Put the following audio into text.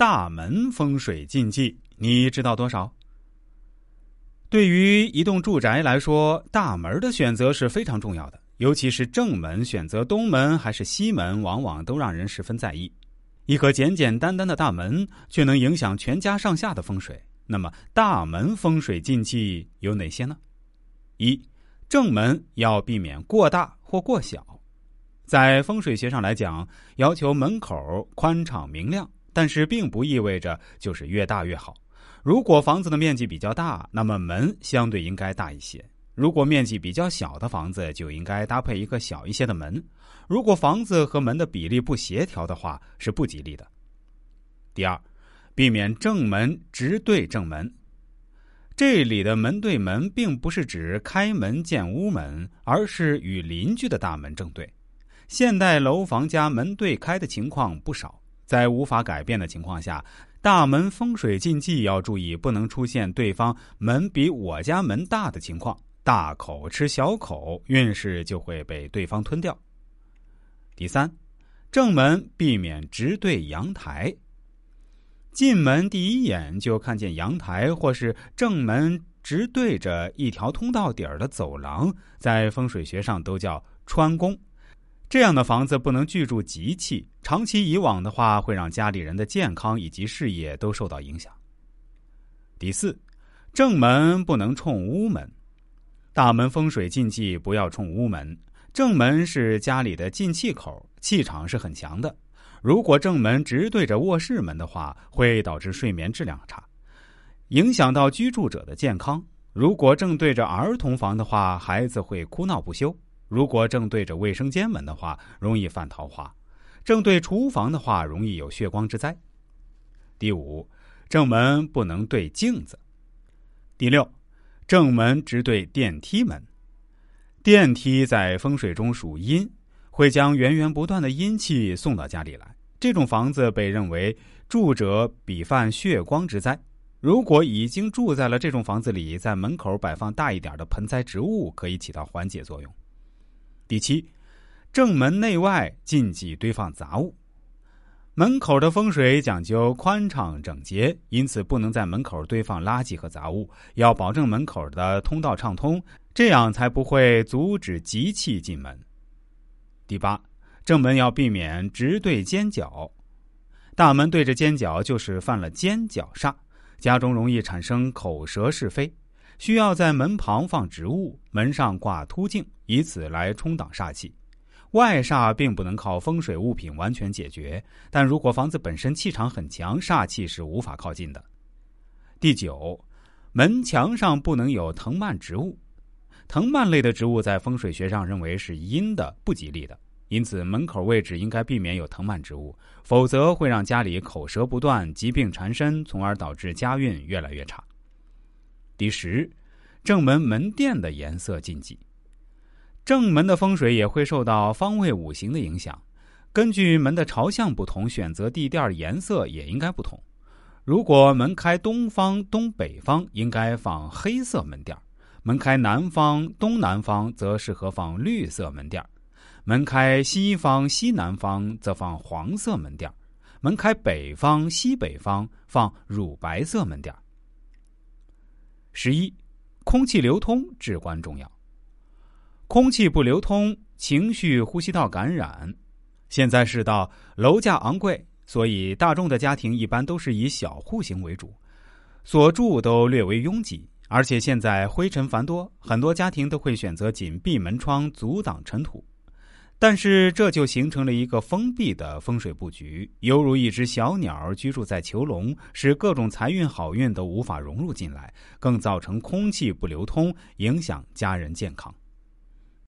大门风水禁忌，你知道多少？对于一栋住宅来说，大门的选择是非常重要的，尤其是正门选择东门还是西门，往往都让人十分在意。一个简简单单的大门，却能影响全家上下的风水。那么，大门风水禁忌有哪些呢？一，正门要避免过大或过小。在风水学上来讲，要求门口宽敞明亮，但是并不意味着就是越大越好。如果房子的面积比较大，那么门相对应该大一些；如果面积比较小的房子，就应该搭配一个小一些的门。如果房子和门的比例不协调的话，是不吉利的。第二，避免正门直对正门。这里的门对门，并不是指开门见屋门，而是与邻居的大门正对。现代楼房家门对开的情况不少，在无法改变的情况下，大门风水禁忌要注意，不能出现对方门比我家门大的情况，大口吃小口，运势就会被对方吞掉。第三，正门避免直对阳台。进门第一眼就看见阳台，或是正门直对着一条通道底儿的走廊，在风水学上都叫穿宫。这样的房子不能居住集气，长期以往的话，会让家里人的健康以及事业都受到影响。第四，正门不能冲屋门。大门风水禁忌不要冲屋门。正门是家里的进气口，气场是很强的。如果正门直对着卧室门的话，会导致睡眠质量差，影响到居住者的健康。如果正对着儿童房的话，孩子会哭闹不休；如果正对着卫生间门的话，容易犯桃花；正对厨房的话，容易有血光之灾。第五，正门不能对镜子。第六，正门直对电梯门。电梯在风水中属阴，会将源源不断的阴气送到家里来。这种房子被认为住者必犯血光之灾。如果已经住在了这种房子里，在门口摆放大一点的盆栽植物，可以起到缓解作用。第七，正门内外禁忌堆放杂物。门口的风水讲究宽敞整洁，因此不能在门口堆放垃圾和杂物，要保证门口的通道畅通。这样才不会阻止吉气进门。第八，正门要避免直对尖角，大门对着尖角就是犯了尖角煞，家中容易产生口舌是非。需要在门旁放植物，门上挂凸镜，以此来冲挡煞气。外煞并不能靠风水物品完全解决，但如果房子本身气场很强，煞气是无法靠近的。第九，门墙上不能有藤蔓植物。藤蔓类的植物在风水学上认为是阴的、不吉利的，因此门口位置应该避免有藤蔓植物，否则会让家里口舌不断、疾病缠身，从而导致家运越来越差。第十，正门门店的颜色禁忌。正门的风水也会受到方位五行的影响，根据门的朝向不同，选择地垫颜色也应该不同。如果门开东方、东北方，应该放黑色门垫门开南方、东南方，则适合放绿色门垫门开西方、西南方，则放黄色门垫门开北方、西北方，放乳白色门垫十一，空气流通至关重要。空气不流通，情绪、呼吸道感染。现在世道楼价昂贵，所以大众的家庭一般都是以小户型为主，所住都略为拥挤。而且现在灰尘繁多，很多家庭都会选择紧闭门窗，阻挡尘土。但是这就形成了一个封闭的风水布局，犹如一只小鸟居住在囚笼，使各种财运好运都无法融入进来，更造成空气不流通，影响家人健康。